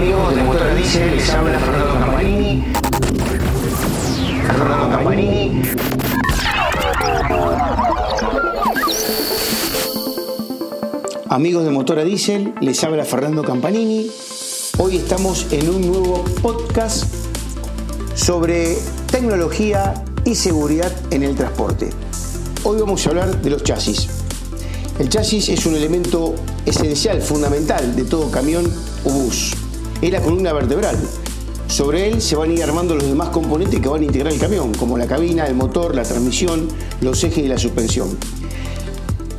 amigos de Motor Dice, les habla Fernando Campanini. Fernando Campanini. Amigos de Motora Diesel, les habla Fernando Campanini. Hoy estamos en un nuevo podcast sobre tecnología y seguridad en el transporte. Hoy vamos a hablar de los chasis. El chasis es un elemento esencial, fundamental de todo camión o bus. Es la columna vertebral. Sobre él se van a ir armando los demás componentes que van a integrar el camión, como la cabina, el motor, la transmisión, los ejes y la suspensión.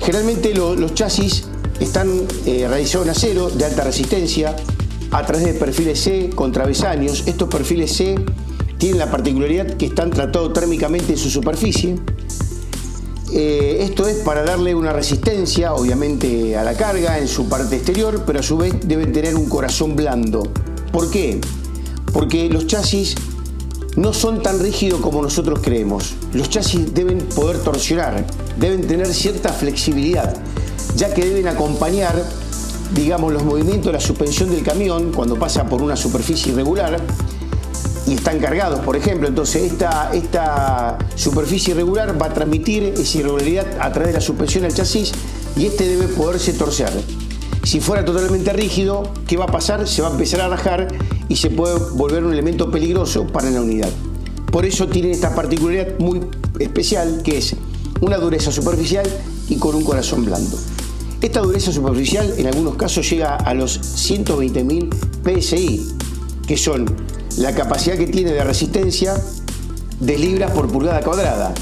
Generalmente los chasis están eh, realizados en acero de alta resistencia a través de perfiles C con travesaños. Estos perfiles C tienen la particularidad que están tratados térmicamente en su superficie eh, esto es para darle una resistencia, obviamente, a la carga en su parte exterior, pero a su vez deben tener un corazón blando. ¿Por qué? Porque los chasis no son tan rígidos como nosotros creemos. Los chasis deben poder torsionar, deben tener cierta flexibilidad, ya que deben acompañar, digamos, los movimientos de la suspensión del camión cuando pasa por una superficie irregular y están cargados, por ejemplo. Entonces esta, esta superficie irregular va a transmitir esa irregularidad a través de la suspensión al chasis y este debe poderse torcer. Si fuera totalmente rígido, ¿qué va a pasar? Se va a empezar a rajar y se puede volver un elemento peligroso para la unidad. Por eso tiene esta particularidad muy especial que es una dureza superficial y con un corazón blando. Esta dureza superficial en algunos casos llega a los 120.000 PSI, que son la capacidad que tiene de resistencia de libras por pulgada cuadrada,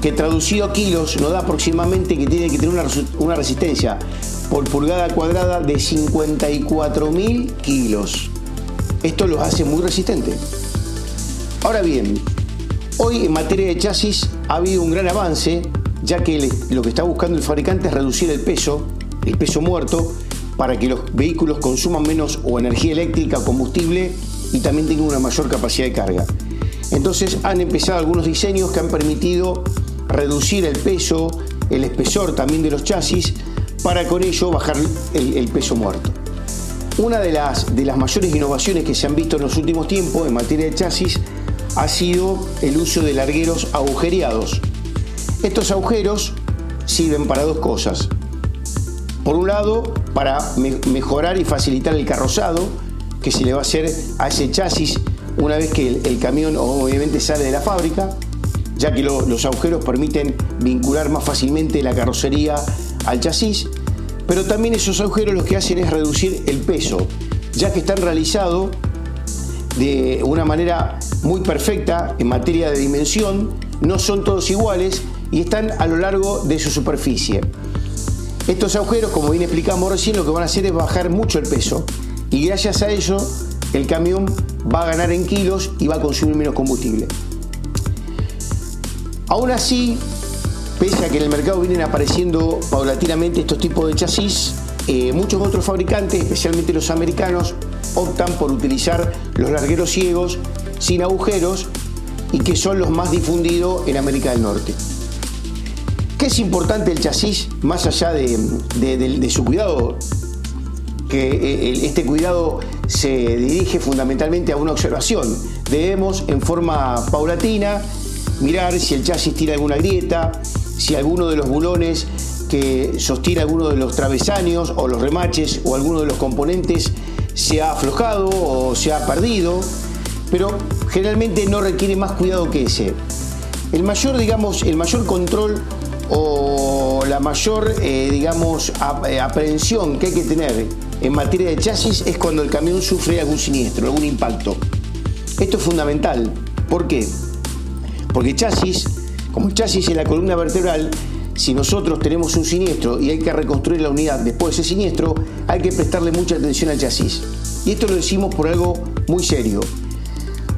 que traducido a kilos nos da aproximadamente que tiene que tener una, resistencia por pulgada cuadrada de 54.000 kilos. Esto los hace muy resistentes. Ahora bien, hoy en materia de chasis ha habido un gran avance, ya que lo que está buscando el fabricante es reducir el peso, el peso muerto, para que los vehículos consuman menos o energía eléctrica o combustible y también tiene una mayor capacidad de carga. Entonces han empezado algunos diseños que han permitido reducir el peso, el espesor también de los chasis, para con ello bajar el, peso muerto. Una de las, de las mayores innovaciones que se han visto en los últimos tiempos en materia de chasis ha sido el uso de largueros agujereados. Estos agujeros sirven para dos cosas. Por un lado, para mejorar y facilitar el carrozado, que se le va a hacer a ese chasis una vez que el, camión obviamente sale de la fábrica, ya que los agujeros permiten vincular más fácilmente la carrocería al chasis, pero también esos agujeros lo que hacen es reducir el peso, ya que están realizados de una manera muy perfecta en materia de dimensión, no son todos iguales y están a lo largo de su superficie. Estos agujeros, como bien explicamos recién, lo que van a hacer es bajar mucho el peso y gracias a ello el camión va a ganar en kilos y va a consumir menos combustible. Aún así, pese a que en el mercado vienen apareciendo paulatinamente estos tipos de chasis, eh, muchos otros fabricantes, especialmente los americanos, optan por utilizar los largueros ciegos sin agujeros y que son los más difundidos en América del Norte. ¿Qué es importante el chasis más allá de su cuidado que eh, este cuidado se dirige fundamentalmente a una observación. Debemos en forma paulatina mirar si el chasis tiene alguna grieta, si alguno de los bulones que sostiene alguno de los travesaños o los remaches o alguno de los componentes se ha aflojado o se ha perdido, pero generalmente no requiere más cuidado que ese. El mayor, digamos, el mayor control o la mayor, eh, digamos, eh, aprehensión que hay que tener en materia de chasis es cuando el camión sufre algún siniestro, algún impacto. Esto es fundamental. ¿Por qué? Porque chasis, como el chasis es la columna vertebral, si nosotros tenemos un siniestro y hay que reconstruir la unidad después de ese siniestro, hay que prestarle mucha atención al chasis. Y esto lo decimos por algo muy serio.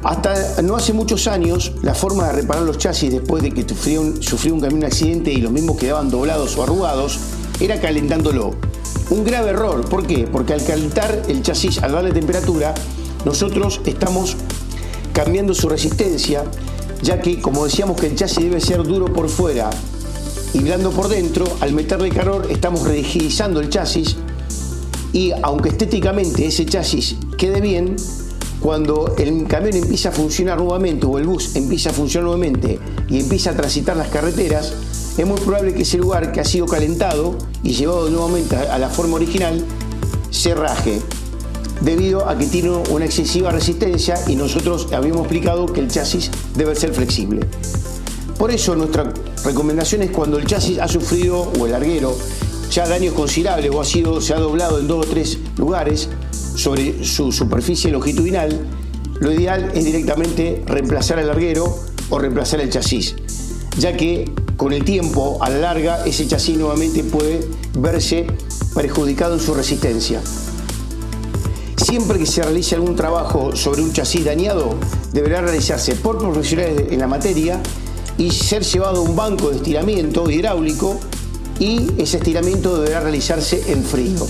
Hasta no hace muchos años, la forma de reparar los chasis después de que sufrió un, sufrió un camión accidente y los mismos quedaban doblados o arrugados, era calentándolo. Un grave error, ¿por qué? Porque al calentar el chasis, al darle temperatura, nosotros estamos cambiando su resistencia, ya que como decíamos que el chasis debe ser duro por fuera y blando por dentro, al meterle calor estamos rigidizando el chasis Y aunque estéticamente ese chasis quede bien, cuando el camión empieza a funcionar nuevamente o el bus empieza a funcionar nuevamente y empieza a transitar las carreteras, es muy probable que ese lugar que ha sido calentado y llevado nuevamente a la forma original se raje debido a que tiene una excesiva resistencia y nosotros habíamos explicado que el chasis debe ser flexible. Por eso nuestra recomendación es cuando el chasis ha sufrido o el larguero ya daños considerables o ha sido, se ha doblado en dos o tres lugares sobre su superficie longitudinal, lo ideal es directamente reemplazar el larguero o reemplazar el chasis, ya que con el tiempo, a la larga, ese chasis nuevamente puede verse perjudicado en su resistencia. Siempre que se realice algún trabajo sobre un chasis dañado, deberá realizarse por profesionales en la materia y ser llevado a un banco de estiramiento hidráulico y ese estiramiento deberá realizarse en frío,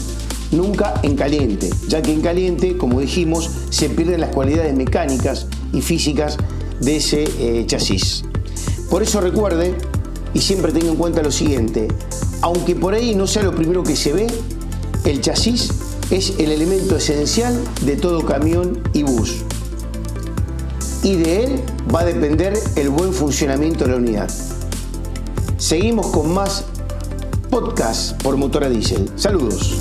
nunca en caliente, ya que en caliente, como dijimos, se pierden las cualidades mecánicas y físicas de ese eh, chasis. Por eso recuerde y siempre tenga en cuenta lo siguiente, aunque por ahí no sea lo primero que se ve, el chasis es el elemento esencial de todo camión y bus. Y de él va a depender el buen funcionamiento de la unidad. Seguimos con más podcast por Motora Diesel. Saludos.